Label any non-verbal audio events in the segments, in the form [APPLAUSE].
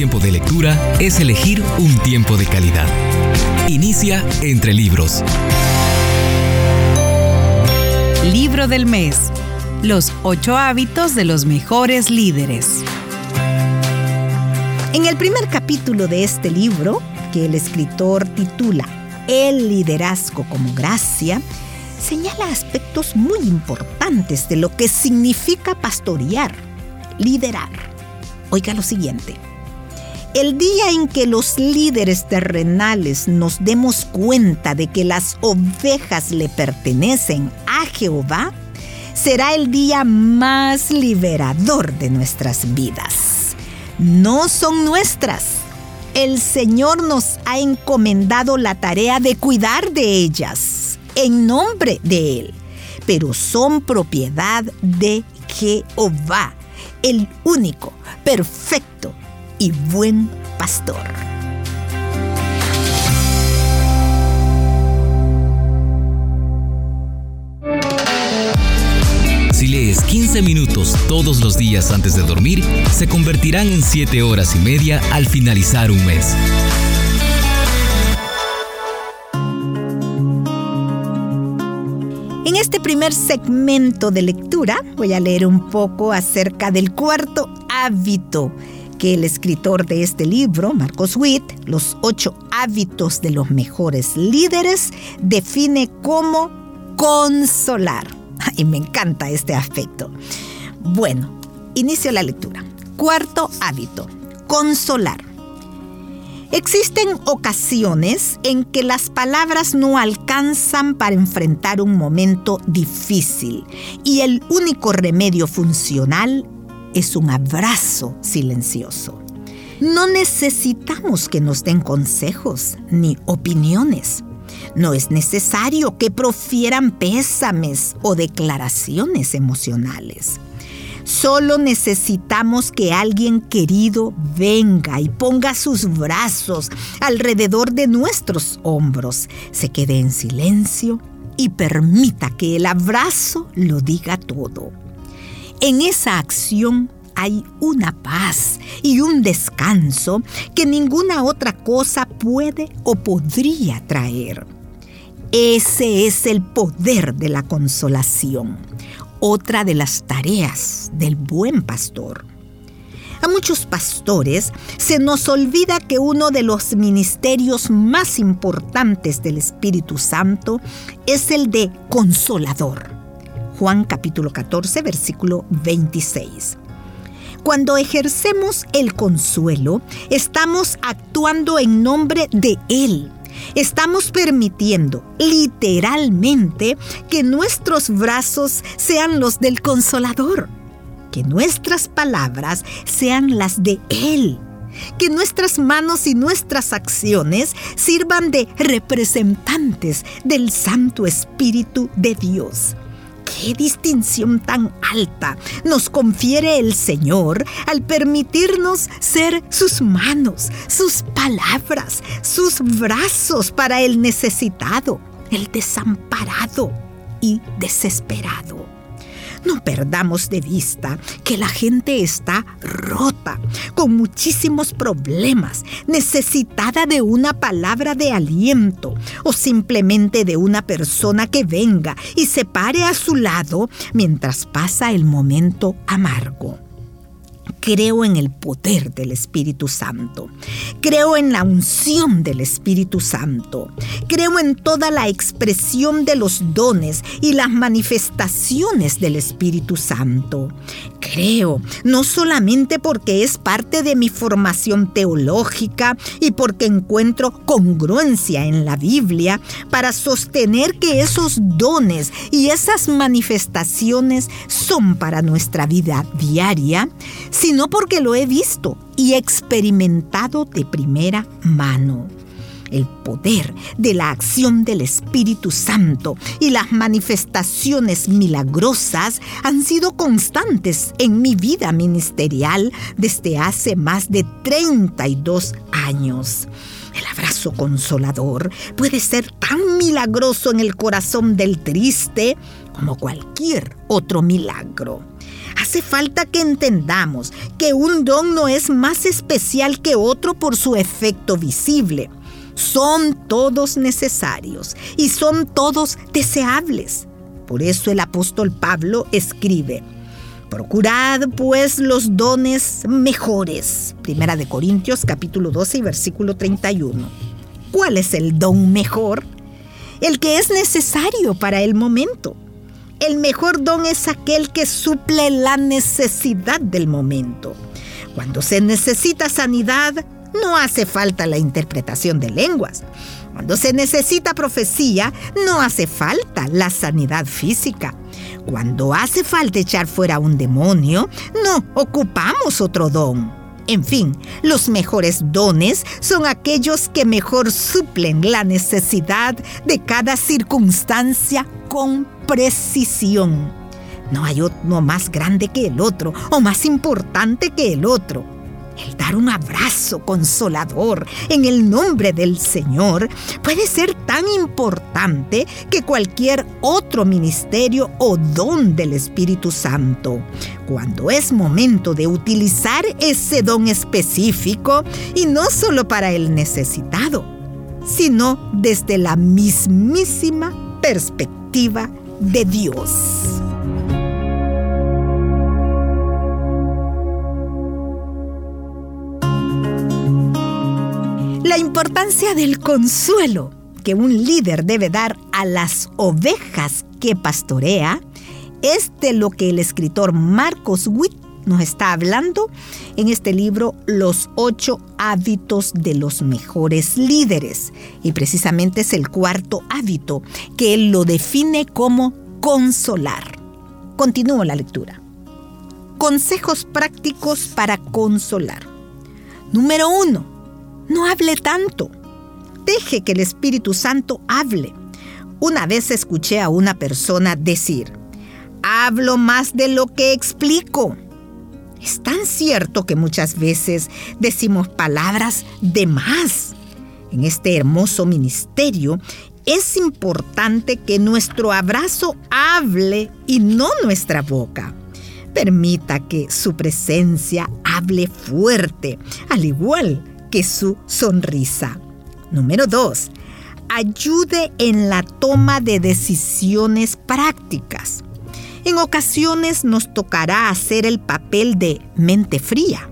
tiempo de lectura es elegir un tiempo de calidad. Inicia entre libros. Libro del mes. Los ocho hábitos de los mejores líderes. En el primer capítulo de este libro, que el escritor titula El liderazgo como gracia, señala aspectos muy importantes de lo que significa pastorear, liderar. Oiga lo siguiente. El día en que los líderes terrenales nos demos cuenta de que las ovejas le pertenecen a Jehová, será el día más liberador de nuestras vidas. No son nuestras. El Señor nos ha encomendado la tarea de cuidar de ellas en nombre de Él, pero son propiedad de Jehová, el único, perfecto y buen pastor. Si lees 15 minutos todos los días antes de dormir, se convertirán en 7 horas y media al finalizar un mes. En este primer segmento de lectura voy a leer un poco acerca del cuarto hábito que el escritor de este libro, Marcos Witt, Los ocho hábitos de los mejores líderes, define como consolar. [LAUGHS] Y me encanta este aspecto. Bueno, inicio la lectura. Cuarto hábito, consolar. Existen ocasiones en que las palabras no alcanzan para enfrentar un momento difícil y el único remedio funcional es un abrazo silencioso. No necesitamos que nos den consejos ni opiniones. No es necesario que profieran pésames o declaraciones emocionales. Solo necesitamos que alguien querido venga y ponga sus brazos alrededor de nuestros hombros, se quede en silencio y permita que el abrazo lo diga todo. En esa acción hay una paz y un descanso que ninguna otra cosa puede o podría traer. Ese es el poder de la consolación, otra de las tareas del buen pastor. A muchos pastores se nos olvida que uno de los ministerios más importantes del Espíritu Santo es el de consolador. Juan capítulo 14, versículo 26. Cuando ejercemos el consuelo, estamos actuando en nombre de Él. Estamos permitiendo literalmente que nuestros brazos sean los del consolador, que nuestras palabras sean las de Él, que nuestras manos y nuestras acciones sirvan de representantes del Santo Espíritu de Dios. ¡Qué distinción tan alta nos confiere el Señor al permitirnos ser sus manos, sus palabras, sus brazos para el necesitado, el desamparado y desesperado? No perdamos de vista que la gente está rota, con muchísimos problemas, necesitada de una palabra de aliento o simplemente de una persona que venga y se pare a su lado mientras pasa el momento amargo. Creo en el poder del Espíritu Santo. Creo en la unción del Espíritu Santo. Creo en toda la expresión de los dones y las manifestaciones del Espíritu Santo. Creo, no solamente porque es parte de mi formación teológica y porque encuentro congruencia en la Biblia para sostener que esos dones y esas manifestaciones son para nuestra vida diaria, sino porque lo he visto y experimentado de primera mano. El poder de la acción del Espíritu Santo y las manifestaciones milagrosas han sido constantes en mi vida ministerial desde hace más de 32 años. El abrazo consolador puede ser tan milagroso en el corazón del triste como cualquier otro milagro. Hace falta que entendamos que un don no es más especial que otro por su efecto visible. Son todos necesarios y son todos deseables. Por eso el apóstol Pablo escribe, Procurad pues los dones mejores. Primera de Corintios capítulo 12 y versículo 31. ¿Cuál es el don mejor? El que es necesario para el momento. El mejor don es aquel que suple la necesidad del momento. Cuando se necesita sanidad, no hace falta la interpretación de lenguas. Cuando se necesita profecía, no hace falta la sanidad física. Cuando hace falta echar fuera un demonio, no ocupamos otro don. En fin, los mejores dones son aquellos que mejor suplen la necesidad de cada circunstancia con precisión. No hay uno más grande que el otro o más importante que el otro. El dar un abrazo consolador en el nombre del Señor puede ser tan importante que cualquier otro ministerio o don del Espíritu Santo. Cuando es momento de utilizar ese don específico y no solo para el necesitado, sino desde la mismísima perspectiva de Dios. La importancia del consuelo que un líder debe dar a las ovejas que pastorea es de lo que el escritor Marcos Witt nos está hablando en este libro Los ocho hábitos de los mejores líderes. Y precisamente es el cuarto hábito que él lo define como consolar. Continúo la lectura. Consejos prácticos para consolar. Número uno, no hable tanto. Deje que el Espíritu Santo hable. Una vez escuché a una persona decir, hablo más de lo que explico. Es tan cierto que muchas veces decimos palabras de más. En este hermoso ministerio es importante que nuestro abrazo hable y no nuestra boca. Permita que su presencia hable fuerte, al igual que su sonrisa. Número 2. Ayude en la toma de decisiones prácticas. En ocasiones nos tocará hacer el papel de mente fría.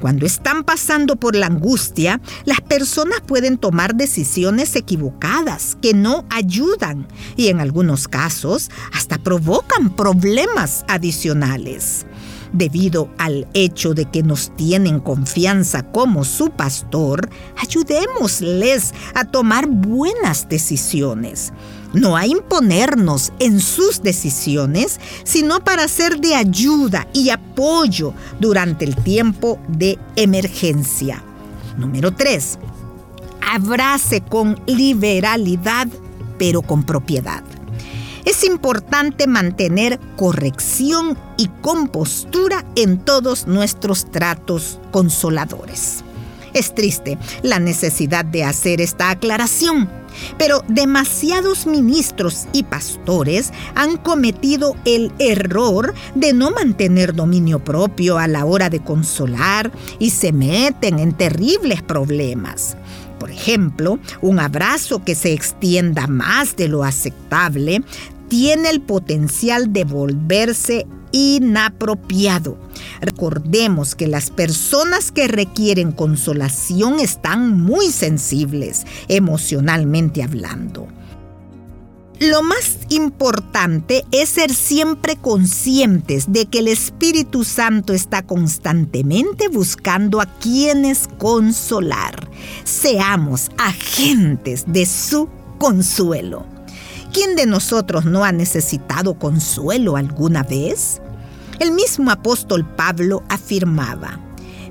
Cuando están pasando por la angustia, las personas pueden tomar decisiones equivocadas que no ayudan y en algunos casos hasta provocan problemas adicionales. Debido al hecho de que nos tienen confianza como su pastor, ayudémosles a tomar buenas decisiones no a imponernos en sus decisiones, sino para ser de ayuda y apoyo durante el tiempo de emergencia. Número 3. Abrace con liberalidad, pero con propiedad. Es importante mantener corrección y compostura en todos nuestros tratos consoladores. Es triste la necesidad de hacer esta aclaración, pero demasiados ministros y pastores han cometido el error de no mantener dominio propio a la hora de consolar y se meten en terribles problemas. Por ejemplo, un abrazo que se extienda más de lo aceptable tiene el potencial de volverse inapropiado. Recordemos que las personas que requieren consolación están muy sensibles, emocionalmente hablando. Lo más importante es ser siempre conscientes de que el Espíritu Santo está constantemente buscando a quienes consolar. Seamos agentes de su consuelo. ¿Quién de nosotros no ha necesitado consuelo alguna vez? El mismo apóstol Pablo afirmaba,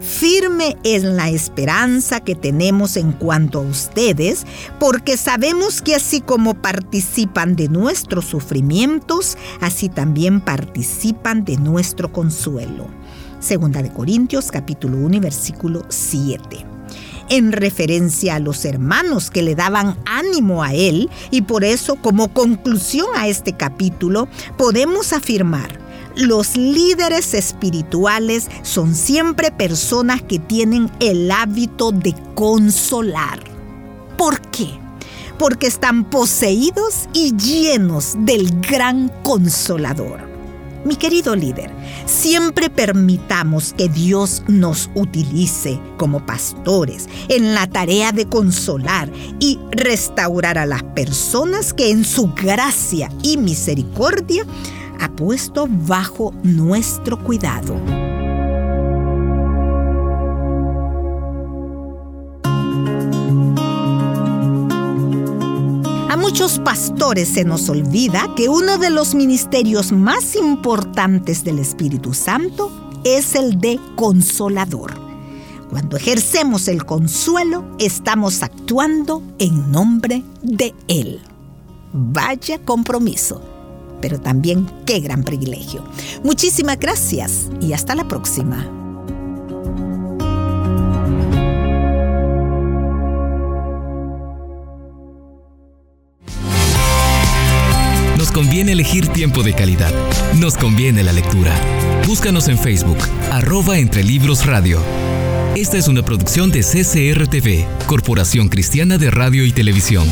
firme es la esperanza que tenemos en cuanto a ustedes, porque sabemos que así como participan de nuestros sufrimientos, así también participan de nuestro consuelo. Segunda de Corintios capítulo 1 versículo 7 en referencia a los hermanos que le daban ánimo a él y por eso como conclusión a este capítulo podemos afirmar Los líderes espirituales son siempre personas que tienen el hábito de consolar. ¿Por qué? Porque están poseídos y llenos del gran consolador. Mi querido líder, siempre permitamos que Dios nos utilice como pastores en la tarea de consolar y restaurar a las personas que en su gracia y misericordia ha puesto bajo nuestro cuidado. muchos pastores se nos olvida que uno de los ministerios más importantes del Espíritu Santo es el de consolador. Cuando ejercemos el consuelo, estamos actuando en nombre de Él. Vaya compromiso, pero también qué gran privilegio. Muchísimas gracias y hasta la próxima. conviene elegir tiempo de calidad. Nos conviene la lectura. Búscanos en Facebook, arroba entre libros radio. Esta es una producción de CCRTV, Corporación Cristiana de Radio y Televisión.